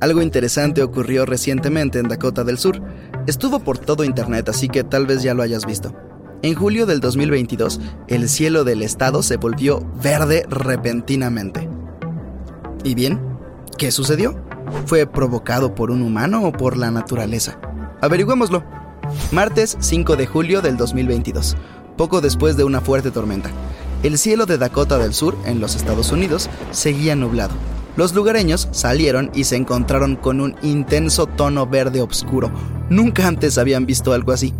Algo interesante ocurrió recientemente en Dakota del Sur. Estuvo por todo Internet, así que tal vez ya lo hayas visto. En julio del 2022, el cielo del estado se volvió verde repentinamente. ¿Y bien? ¿Qué sucedió? ¿Fue provocado por un humano o por la naturaleza? Averigüémoslo. Martes 5 de julio del 2022, poco después de una fuerte tormenta. El cielo de Dakota del Sur, en los Estados Unidos, seguía nublado. Los lugareños salieron y se encontraron con un intenso tono verde oscuro. Nunca antes habían visto algo así.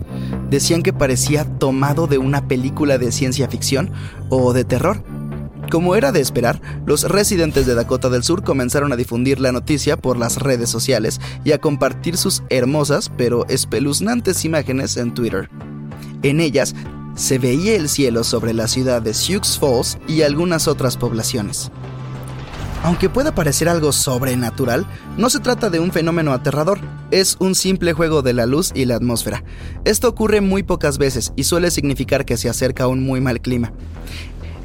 Decían que parecía tomado de una película de ciencia ficción o de terror. Como era de esperar, los residentes de Dakota del Sur comenzaron a difundir la noticia por las redes sociales y a compartir sus hermosas pero espeluznantes imágenes en Twitter. En ellas se veía el cielo sobre la ciudad de Sioux Falls y algunas otras poblaciones. Aunque pueda parecer algo sobrenatural, no se trata de un fenómeno aterrador, es un simple juego de la luz y la atmósfera. Esto ocurre muy pocas veces y suele significar que se acerca un muy mal clima.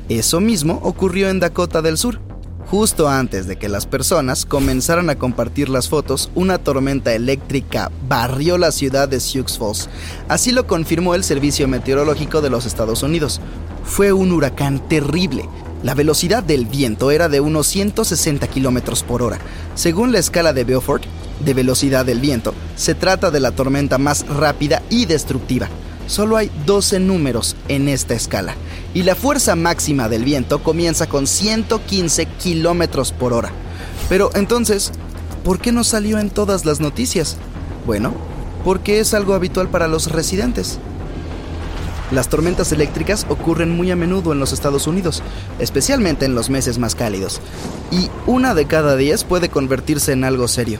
Eso mismo ocurrió en Dakota del Sur. Justo antes de que las personas comenzaran a compartir las fotos, una tormenta eléctrica barrió la ciudad de Sioux Falls. Así lo confirmó el Servicio Meteorológico de los Estados Unidos. Fue un huracán terrible, la velocidad del viento era de unos 160 km por hora. Según la escala de Beaufort, de velocidad del viento, se trata de la tormenta más rápida y destructiva. Solo hay 12 números en esta escala, y la fuerza máxima del viento comienza con 115 km por hora. Pero entonces, ¿por qué no salió en todas las noticias? Bueno, porque es algo habitual para los residentes. Las tormentas eléctricas ocurren muy a menudo en los Estados Unidos, especialmente en los meses más cálidos, y una de cada diez puede convertirse en algo serio.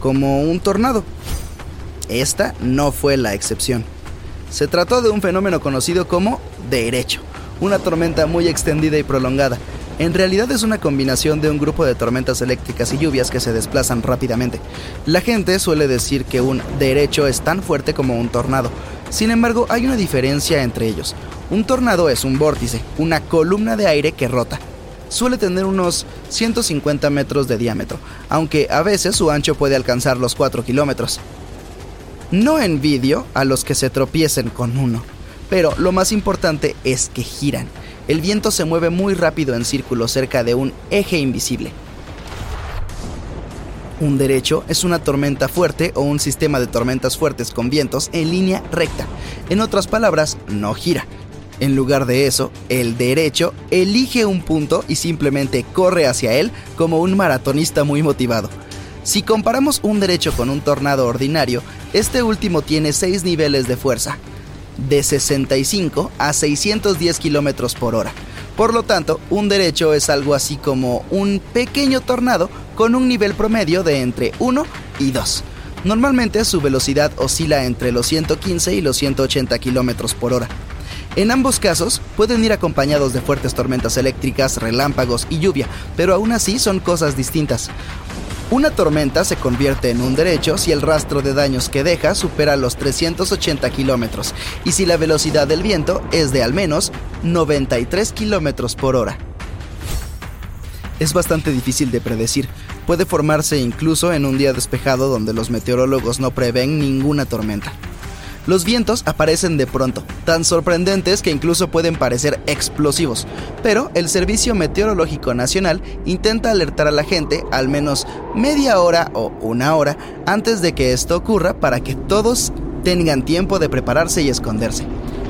Como un tornado. Esta no fue la excepción. Se trató de un fenómeno conocido como derecho, una tormenta muy extendida y prolongada. En realidad es una combinación de un grupo de tormentas eléctricas y lluvias que se desplazan rápidamente. La gente suele decir que un derecho es tan fuerte como un tornado. Sin embargo, hay una diferencia entre ellos. Un tornado es un vórtice, una columna de aire que rota. Suele tener unos 150 metros de diámetro, aunque a veces su ancho puede alcanzar los 4 kilómetros. No envidio a los que se tropiecen con uno, pero lo más importante es que giran. El viento se mueve muy rápido en círculo cerca de un eje invisible. Un derecho es una tormenta fuerte o un sistema de tormentas fuertes con vientos en línea recta. En otras palabras, no gira. En lugar de eso, el derecho elige un punto y simplemente corre hacia él como un maratonista muy motivado. Si comparamos un derecho con un tornado ordinario, este último tiene 6 niveles de fuerza, de 65 a 610 km por hora. Por lo tanto, un derecho es algo así como un pequeño tornado con un nivel promedio de entre 1 y 2. Normalmente su velocidad oscila entre los 115 y los 180 km por hora. En ambos casos pueden ir acompañados de fuertes tormentas eléctricas, relámpagos y lluvia, pero aún así son cosas distintas. Una tormenta se convierte en un derecho si el rastro de daños que deja supera los 380 kilómetros y si la velocidad del viento es de al menos 93 kilómetros por hora. Es bastante difícil de predecir. Puede formarse incluso en un día despejado donde los meteorólogos no prevén ninguna tormenta. Los vientos aparecen de pronto, tan sorprendentes que incluso pueden parecer explosivos, pero el Servicio Meteorológico Nacional intenta alertar a la gente al menos media hora o una hora antes de que esto ocurra para que todos tengan tiempo de prepararse y esconderse.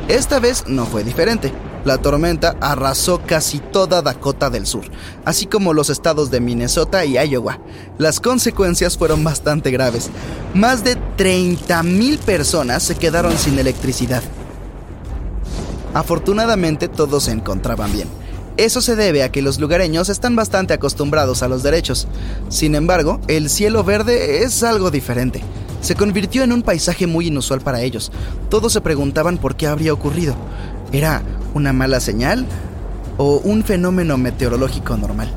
Esta vez no fue diferente. La tormenta arrasó casi toda Dakota del Sur, así como los estados de Minnesota y Iowa. Las consecuencias fueron bastante graves. Más de 30.000 personas se quedaron sin electricidad. Afortunadamente todos se encontraban bien. Eso se debe a que los lugareños están bastante acostumbrados a los derechos. Sin embargo, el cielo verde es algo diferente. Se convirtió en un paisaje muy inusual para ellos. Todos se preguntaban por qué habría ocurrido. ¿Era una mala señal o un fenómeno meteorológico normal?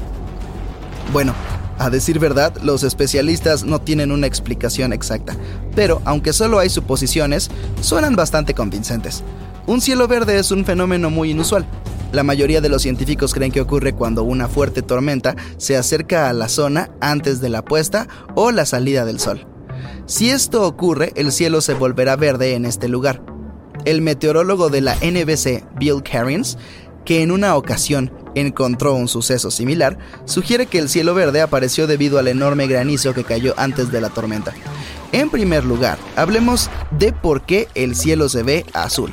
Bueno, a decir verdad, los especialistas no tienen una explicación exacta, pero aunque solo hay suposiciones, suenan bastante convincentes. Un cielo verde es un fenómeno muy inusual, la mayoría de los científicos creen que ocurre cuando una fuerte tormenta se acerca a la zona antes de la puesta o la salida del sol. Si esto ocurre, el cielo se volverá verde en este lugar. El meteorólogo de la NBC, Bill Cairns, que en una ocasión encontró un suceso similar, sugiere que el cielo verde apareció debido al enorme granizo que cayó antes de la tormenta. En primer lugar, hablemos de por qué el cielo se ve azul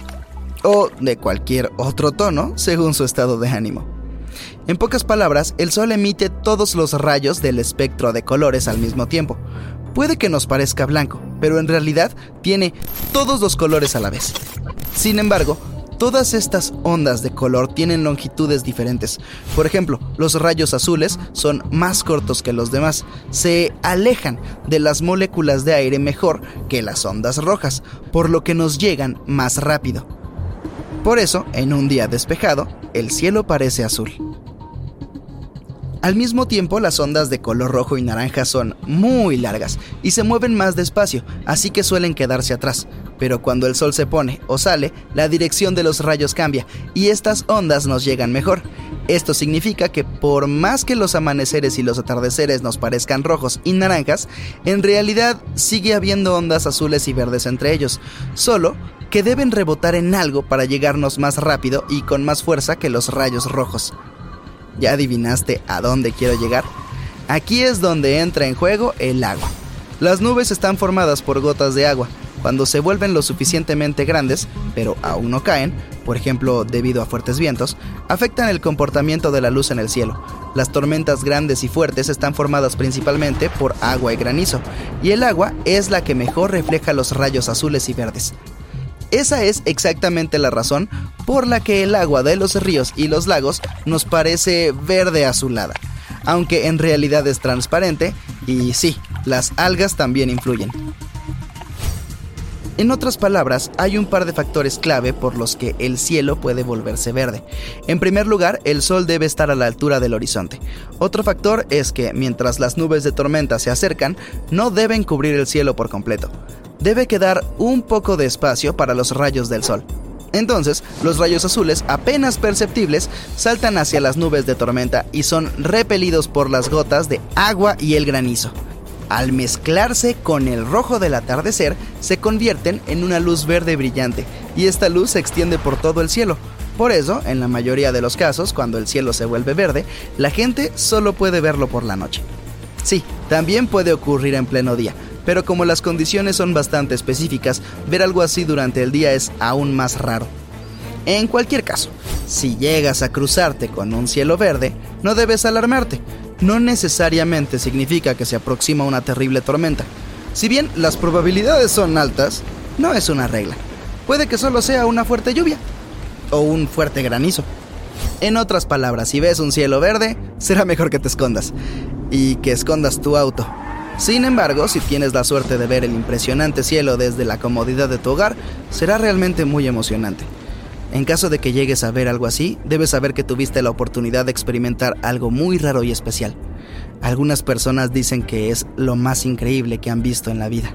o de cualquier otro tono según su estado de ánimo. En pocas palabras, el Sol emite todos los rayos del espectro de colores al mismo tiempo. Puede que nos parezca blanco, pero en realidad tiene todos los colores a la vez. Sin embargo, todas estas ondas de color tienen longitudes diferentes. Por ejemplo, los rayos azules son más cortos que los demás. Se alejan de las moléculas de aire mejor que las ondas rojas, por lo que nos llegan más rápido. Por eso, en un día despejado, el cielo parece azul. Al mismo tiempo, las ondas de color rojo y naranja son muy largas y se mueven más despacio, así que suelen quedarse atrás. Pero cuando el sol se pone o sale, la dirección de los rayos cambia y estas ondas nos llegan mejor. Esto significa que por más que los amaneceres y los atardeceres nos parezcan rojos y naranjas, en realidad sigue habiendo ondas azules y verdes entre ellos, solo que deben rebotar en algo para llegarnos más rápido y con más fuerza que los rayos rojos. ¿Ya adivinaste a dónde quiero llegar? Aquí es donde entra en juego el agua. Las nubes están formadas por gotas de agua. Cuando se vuelven lo suficientemente grandes, pero aún no caen, por ejemplo debido a fuertes vientos, afectan el comportamiento de la luz en el cielo. Las tormentas grandes y fuertes están formadas principalmente por agua y granizo, y el agua es la que mejor refleja los rayos azules y verdes. Esa es exactamente la razón por la que el agua de los ríos y los lagos nos parece verde azulada, aunque en realidad es transparente y sí, las algas también influyen. En otras palabras, hay un par de factores clave por los que el cielo puede volverse verde. En primer lugar, el sol debe estar a la altura del horizonte. Otro factor es que mientras las nubes de tormenta se acercan, no deben cubrir el cielo por completo debe quedar un poco de espacio para los rayos del sol. Entonces, los rayos azules, apenas perceptibles, saltan hacia las nubes de tormenta y son repelidos por las gotas de agua y el granizo. Al mezclarse con el rojo del atardecer, se convierten en una luz verde brillante, y esta luz se extiende por todo el cielo. Por eso, en la mayoría de los casos, cuando el cielo se vuelve verde, la gente solo puede verlo por la noche. Sí, también puede ocurrir en pleno día, pero como las condiciones son bastante específicas, ver algo así durante el día es aún más raro. En cualquier caso, si llegas a cruzarte con un cielo verde, no debes alarmarte. No necesariamente significa que se aproxima una terrible tormenta. Si bien las probabilidades son altas, no es una regla. Puede que solo sea una fuerte lluvia o un fuerte granizo. En otras palabras, si ves un cielo verde, será mejor que te escondas y que escondas tu auto sin embargo, si tienes la suerte de ver el impresionante cielo desde la comodidad de tu hogar, será realmente muy emocionante. En caso de que llegues a ver algo así, debes saber que tuviste la oportunidad de experimentar algo muy raro y especial. Algunas personas dicen que es lo más increíble que han visto en la vida.